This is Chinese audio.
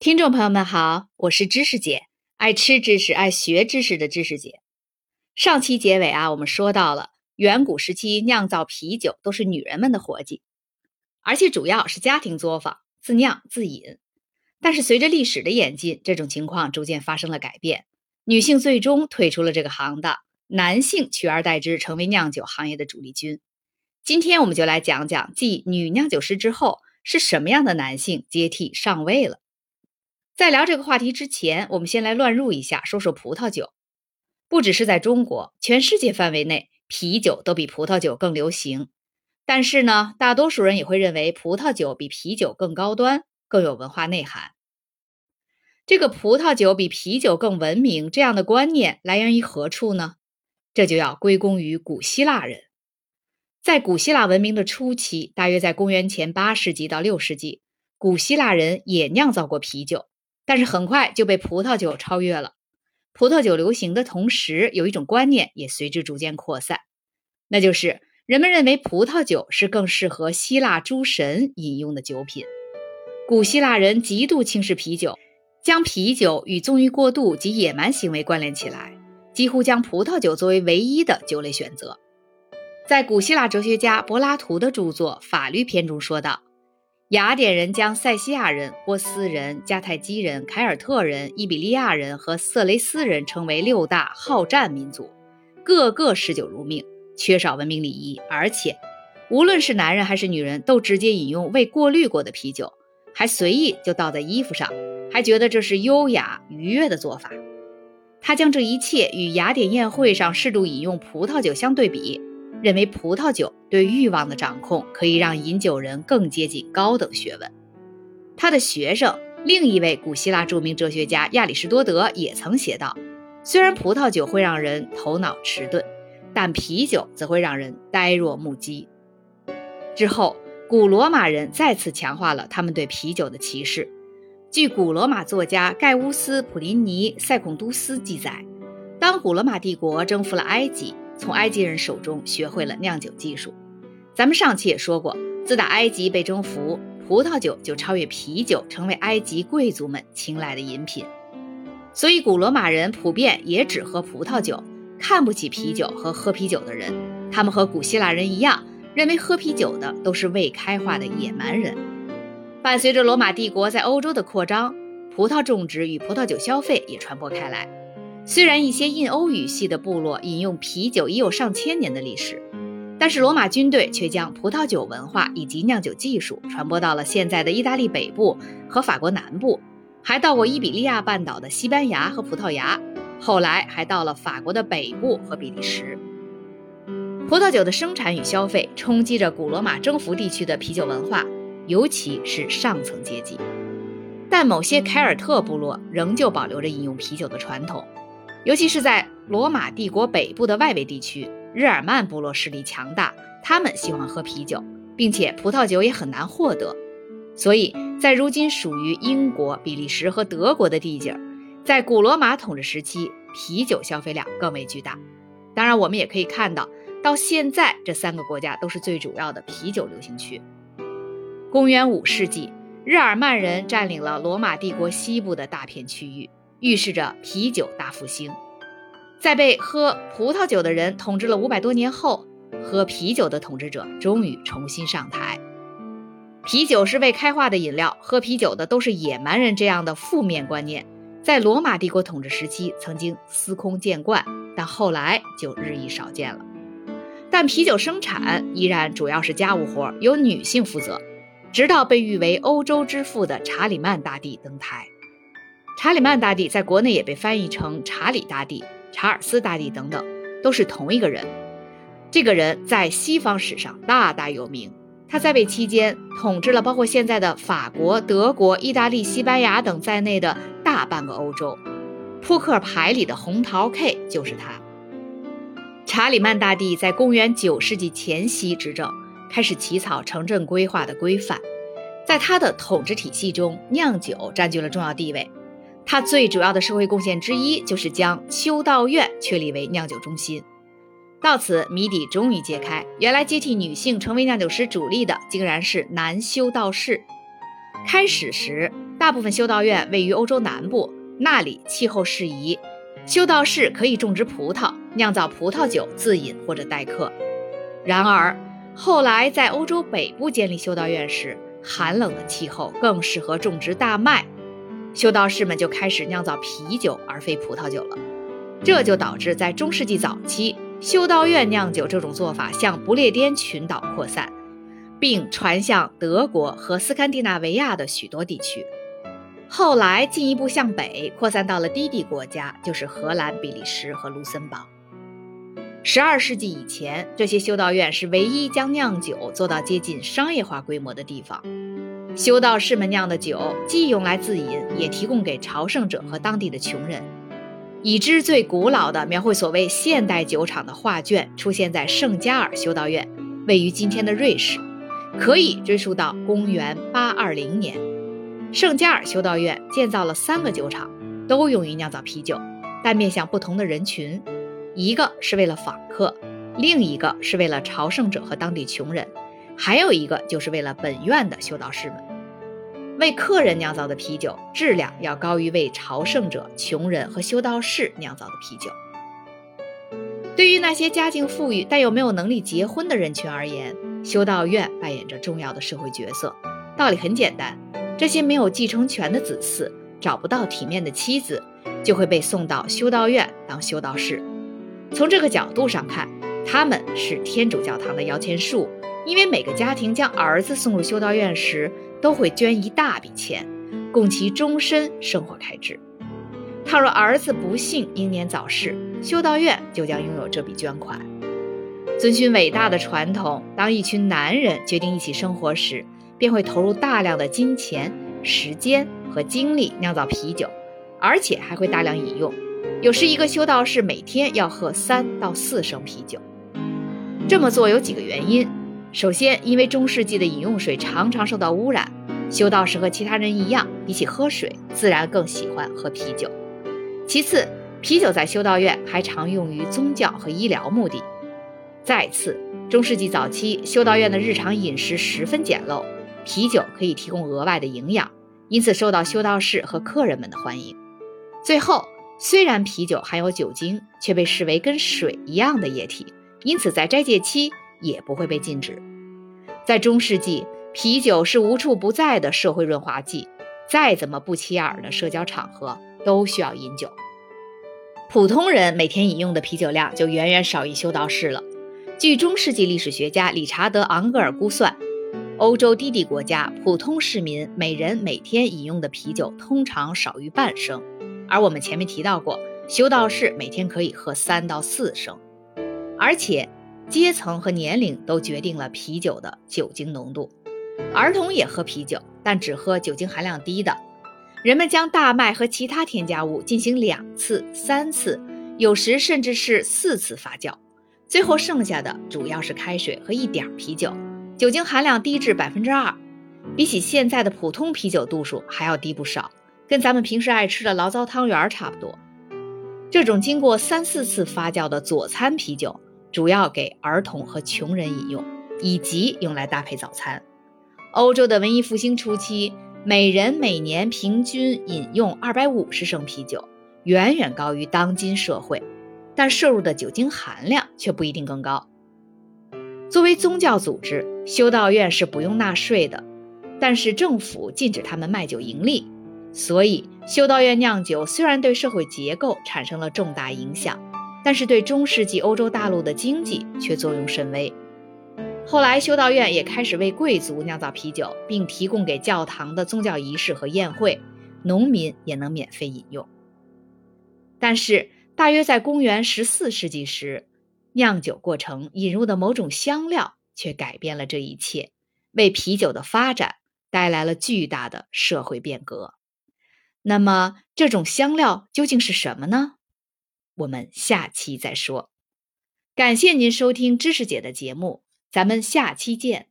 听众朋友们好，我是知识姐，爱吃知识、爱学知识的知识姐。上期结尾啊，我们说到了远古时期酿造啤酒都是女人们的活计，而且主要是家庭作坊，自酿自饮。但是随着历史的演进，这种情况逐渐发生了改变，女性最终退出了这个行当，男性取而代之，成为酿酒行业的主力军。今天我们就来讲讲，继女酿酒师之后，是什么样的男性接替上位了。在聊这个话题之前，我们先来乱入一下，说说葡萄酒。不只是在中国，全世界范围内，啤酒都比葡萄酒更流行。但是呢，大多数人也会认为葡萄酒比啤酒更高端，更有文化内涵。这个葡萄酒比啤酒更文明这样的观念来源于何处呢？这就要归功于古希腊人。在古希腊文明的初期，大约在公元前八世纪到六世纪，古希腊人也酿造过啤酒。但是很快就被葡萄酒超越了。葡萄酒流行的同时，有一种观念也随之逐渐扩散，那就是人们认为葡萄酒是更适合希腊诸神饮用的酒品。古希腊人极度轻视啤酒，将啤酒与纵欲过度及野蛮行为关联起来，几乎将葡萄酒作为唯一的酒类选择。在古希腊哲学家柏拉图的著作《法律篇》中说道。雅典人将塞西亚人、波斯人、迦太基人、凯尔特人、伊比利亚人和色雷斯人称为六大好战民族，个个嗜酒如命，缺少文明礼仪，而且无论是男人还是女人都直接饮用未过滤过的啤酒，还随意就倒在衣服上，还觉得这是优雅愉悦的做法。他将这一切与雅典宴会上适度饮用葡萄酒相对比。认为葡萄酒对欲望的掌控可以让饮酒人更接近高等学问。他的学生，另一位古希腊著名哲学家亚里士多德也曾写道：“虽然葡萄酒会让人头脑迟钝，但啤酒则会让人呆若木鸡。”之后，古罗马人再次强化了他们对啤酒的歧视。据古罗马作家盖乌斯·普林尼·塞孔都斯记载，当古罗马帝国征服了埃及。从埃及人手中学会了酿酒技术。咱们上期也说过，自打埃及被征服，葡萄酒就超越啤酒，成为埃及贵族们青睐的饮品。所以，古罗马人普遍也只喝葡萄酒，看不起啤酒和喝啤酒的人。他们和古希腊人一样，认为喝啤酒的都是未开化的野蛮人。伴随着罗马帝国在欧洲的扩张，葡萄种植与葡萄酒消费也传播开来。虽然一些印欧语系的部落饮用啤酒已有上千年的历史，但是罗马军队却将葡萄酒文化以及酿酒技术传播到了现在的意大利北部和法国南部，还到过伊比利亚半岛的西班牙和葡萄牙，后来还到了法国的北部和比利时。葡萄酒的生产与消费冲击着古罗马征服地区的啤酒文化，尤其是上层阶级。但某些凯尔特部落仍旧保留着饮用啤酒的传统。尤其是在罗马帝国北部的外围地区，日耳曼部落势力强大，他们喜欢喝啤酒，并且葡萄酒也很难获得。所以在如今属于英国、比利时和德国的地界，在古罗马统治时期，啤酒消费量更为巨大。当然，我们也可以看到，到现在这三个国家都是最主要的啤酒流行区。公元五世纪，日耳曼人占领了罗马帝国西部的大片区域。预示着啤酒大复兴，在被喝葡萄酒的人统治了五百多年后，喝啤酒的统治者终于重新上台。啤酒是未开化的饮料，喝啤酒的都是野蛮人，这样的负面观念，在罗马帝国统治时期曾经司空见惯，但后来就日益少见了。但啤酒生产依然主要是家务活，由女性负责，直到被誉为欧洲之父的查理曼大帝登台。查理曼大帝在国内也被翻译成查理大帝、查尔斯大帝等等，都是同一个人。这个人在西方史上大大有名，他在位期间统治了包括现在的法国、德国、意大利、西班牙等在内的大半个欧洲。扑克牌里的红桃 K 就是他。查理曼大帝在公元九世纪前夕执政，开始起草城镇规划的规范，在他的统治体系中，酿酒占据了重要地位。他最主要的社会贡献之一，就是将修道院确立为酿酒中心。到此，谜底终于揭开：原来接替女性成为酿酒师主力的，竟然是男修道士。开始时，大部分修道院位于欧洲南部，那里气候适宜，修道士可以种植葡萄，酿造葡萄酒自饮或者待客。然而，后来在欧洲北部建立修道院时，寒冷的气候更适合种植大麦，修道士们就开始酿造啤酒而非葡萄酒了。这就导致在中世纪早期，修道院酿酒这种做法向不列颠群岛扩散，并传向德国和斯堪的纳维亚的许多地区。后来进一步向北扩散到了低地国家，就是荷兰、比利时和卢森堡。十二世纪以前，这些修道院是唯一将酿酒做到接近商业化规模的地方。修道士们酿的酒既用来自饮，也提供给朝圣者和当地的穷人。已知最古老的描绘所谓现代酒厂的画卷出现在圣加尔修道院，位于今天的瑞士，可以追溯到公元820年。圣加尔修道院建造了三个酒厂，都用于酿造啤酒，但面向不同的人群。一个是为了访客，另一个是为了朝圣者和当地穷人，还有一个就是为了本院的修道士们。为客人酿造的啤酒质量要高于为朝圣者、穷人和修道士酿造的啤酒。对于那些家境富裕但又没有能力结婚的人群而言，修道院扮演着重要的社会角色。道理很简单，这些没有继承权的子嗣找不到体面的妻子，就会被送到修道院当修道士。从这个角度上看，他们是天主教堂的摇钱树，因为每个家庭将儿子送入修道院时，都会捐一大笔钱，供其终身生活开支。倘若儿子不幸英年早逝，修道院就将拥有这笔捐款。遵循伟大的传统，当一群男人决定一起生活时，便会投入大量的金钱、时间和精力酿造啤酒，而且还会大量饮用。有时，一个修道士每天要喝三到四升啤酒。这么做有几个原因：首先，因为中世纪的饮用水常常受到污染，修道士和其他人一样，比起喝水，自然更喜欢喝啤酒；其次，啤酒在修道院还常用于宗教和医疗目的；再次，中世纪早期修道院的日常饮食十分简陋，啤酒可以提供额外的营养，因此受到修道士和客人们的欢迎；最后。虽然啤酒含有酒精，却被视为跟水一样的液体，因此在斋戒期 也不会被禁止。在中世纪，啤酒是无处不在的社会润滑剂，再怎么不起眼的社交场合都需要饮酒。普通人每天饮用的啤酒量就远远少于修道士了。据中世纪历史学家理查德·昂格尔估算，欧洲低地国家普通市民每人每天饮用的啤酒通常少于半升。而我们前面提到过，修道士每天可以喝三到四升，而且阶层和年龄都决定了啤酒的酒精浓度。儿童也喝啤酒，但只喝酒精含量低的。人们将大麦和其他添加物进行两次、三次，有时甚至是四次发酵，最后剩下的主要是开水和一点啤酒，酒精含量低至百分之二，比起现在的普通啤酒度数还要低不少。跟咱们平时爱吃的醪糟汤圆差不多。这种经过三四次发酵的佐餐啤酒，主要给儿童和穷人饮用，以及用来搭配早餐。欧洲的文艺复兴初期，每人每年平均饮用二百五十升啤酒，远远高于当今社会，但摄入的酒精含量却不一定更高。作为宗教组织，修道院是不用纳税的，但是政府禁止他们卖酒盈利。所以，修道院酿酒虽然对社会结构产生了重大影响，但是对中世纪欧洲大陆的经济却作用甚微。后来，修道院也开始为贵族酿造啤酒，并提供给教堂的宗教仪式和宴会，农民也能免费饮用。但是，大约在公元十四世纪时，酿酒过程引入的某种香料却改变了这一切，为啤酒的发展带来了巨大的社会变革。那么，这种香料究竟是什么呢？我们下期再说。感谢您收听知识姐的节目，咱们下期见。